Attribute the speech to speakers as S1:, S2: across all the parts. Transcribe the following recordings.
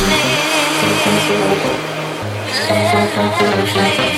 S1: Let me, let me.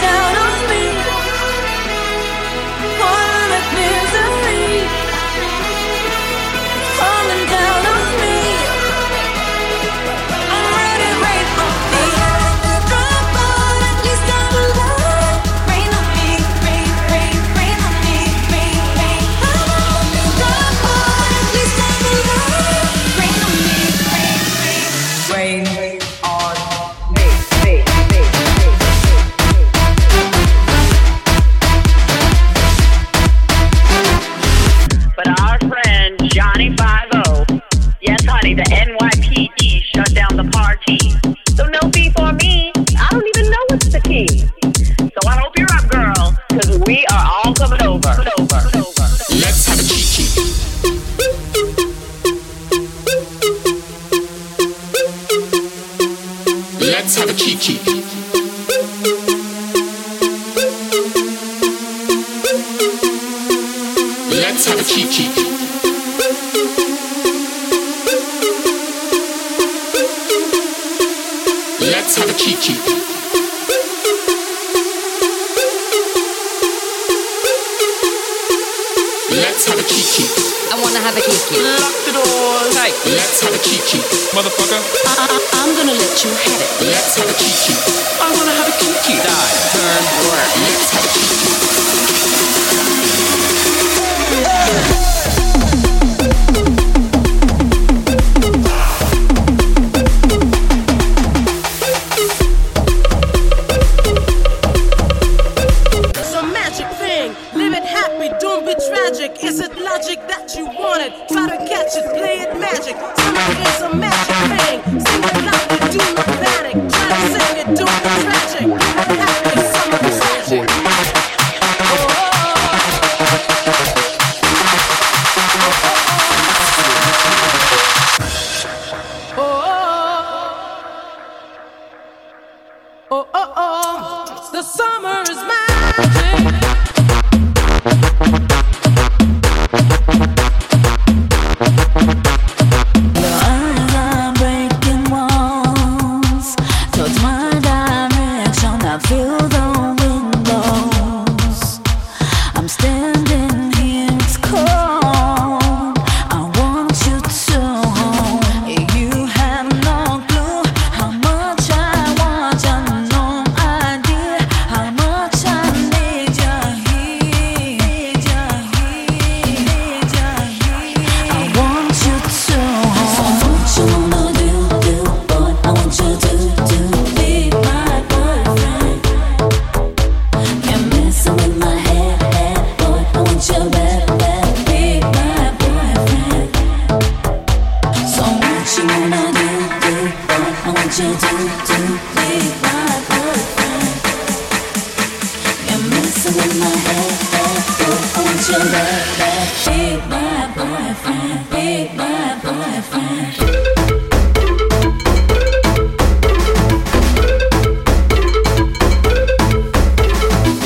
S1: down
S2: NYPD shut down the party. So no fee for me. I don't even know what's the key. So I hope you're up, girl, because we are all coming over. over. Let's have a cheeky.
S1: Let's have a cheeky. Let's have a cheeky. let's have a cheat sheet. Let's have a cheat sheet.
S3: I wanna have a cheat sheet.
S4: Lock the door tight. Let's have a cheat sheet,
S5: motherfucker. I-
S6: I- I'm gonna
S3: let you
S6: have
S3: it.
S6: Let's have a cheat sheet.
S4: I wanna have a cheat sheet. Die. Turn. Work. Let's have a cheat sheet.
S7: it happy, don't be tragic. Is it logic that you want it? Try to catch it, play it magic. Summer is a magic thing. Sing it loudly, do not panic. Try to sing it, don't be tragic. Is it happy, summer tragic. Oh. oh oh, the summer
S1: what you wanna do, do, boy. I want you to, to be my boyfriend. You're my want you to, be my boyfriend, be my.